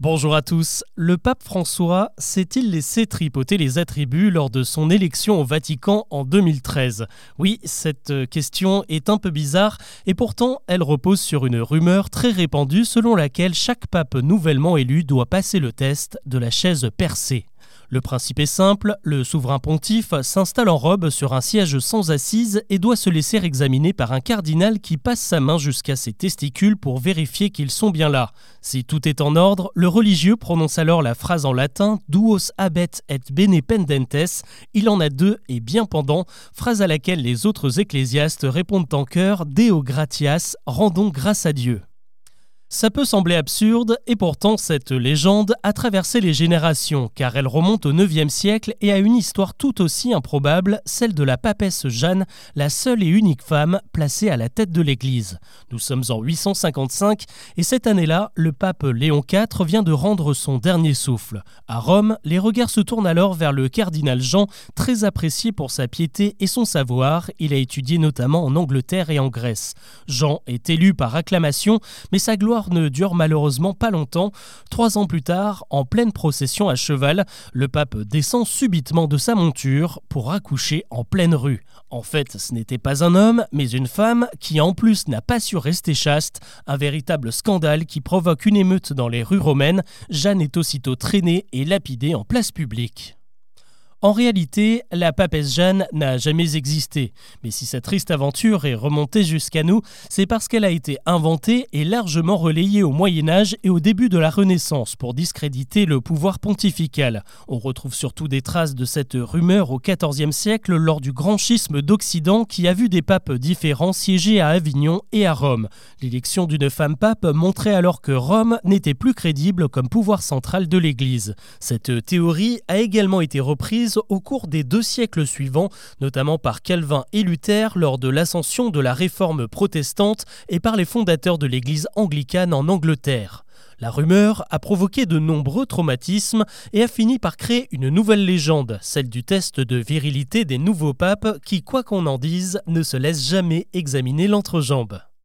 Bonjour à tous. Le pape François s'est-il laissé tripoter les attributs lors de son élection au Vatican en 2013 Oui, cette question est un peu bizarre et pourtant elle repose sur une rumeur très répandue selon laquelle chaque pape nouvellement élu doit passer le test de la chaise percée. Le principe est simple, le souverain pontife s'installe en robe sur un siège sans assise et doit se laisser examiner par un cardinal qui passe sa main jusqu'à ses testicules pour vérifier qu'ils sont bien là. Si tout est en ordre, le religieux prononce alors la phrase en latin Duos habet et bene pendentes, il en a deux et bien pendant, phrase à laquelle les autres ecclésiastes répondent en chœur Deo gratias, rendons grâce à Dieu. Ça peut sembler absurde, et pourtant cette légende a traversé les générations, car elle remonte au IXe siècle et a une histoire tout aussi improbable, celle de la papesse Jeanne, la seule et unique femme placée à la tête de l'Église. Nous sommes en 855, et cette année-là, le pape Léon IV vient de rendre son dernier souffle. À Rome, les regards se tournent alors vers le cardinal Jean, très apprécié pour sa piété et son savoir, il a étudié notamment en Angleterre et en Grèce. Jean est élu par acclamation, mais sa gloire ne dure malheureusement pas longtemps. Trois ans plus tard, en pleine procession à cheval, le pape descend subitement de sa monture pour accoucher en pleine rue. En fait, ce n'était pas un homme, mais une femme qui en plus n'a pas su rester chaste, un véritable scandale qui provoque une émeute dans les rues romaines. Jeanne est aussitôt traînée et lapidée en place publique. En réalité, la papesse Jeanne n'a jamais existé, mais si cette triste aventure est remontée jusqu'à nous, c'est parce qu'elle a été inventée et largement relayée au Moyen Âge et au début de la Renaissance pour discréditer le pouvoir pontifical. On retrouve surtout des traces de cette rumeur au XIVe siècle lors du grand schisme d'Occident qui a vu des papes différents siéger à Avignon et à Rome. L'élection d'une femme pape montrait alors que Rome n'était plus crédible comme pouvoir central de l'Église. Cette théorie a également été au cours des deux siècles suivants, notamment par Calvin et Luther lors de l'ascension de la réforme protestante et par les fondateurs de l'Église anglicane en Angleterre. La rumeur a provoqué de nombreux traumatismes et a fini par créer une nouvelle légende, celle du test de virilité des nouveaux papes qui, quoi qu'on en dise, ne se laisse jamais examiner l'entrejambe.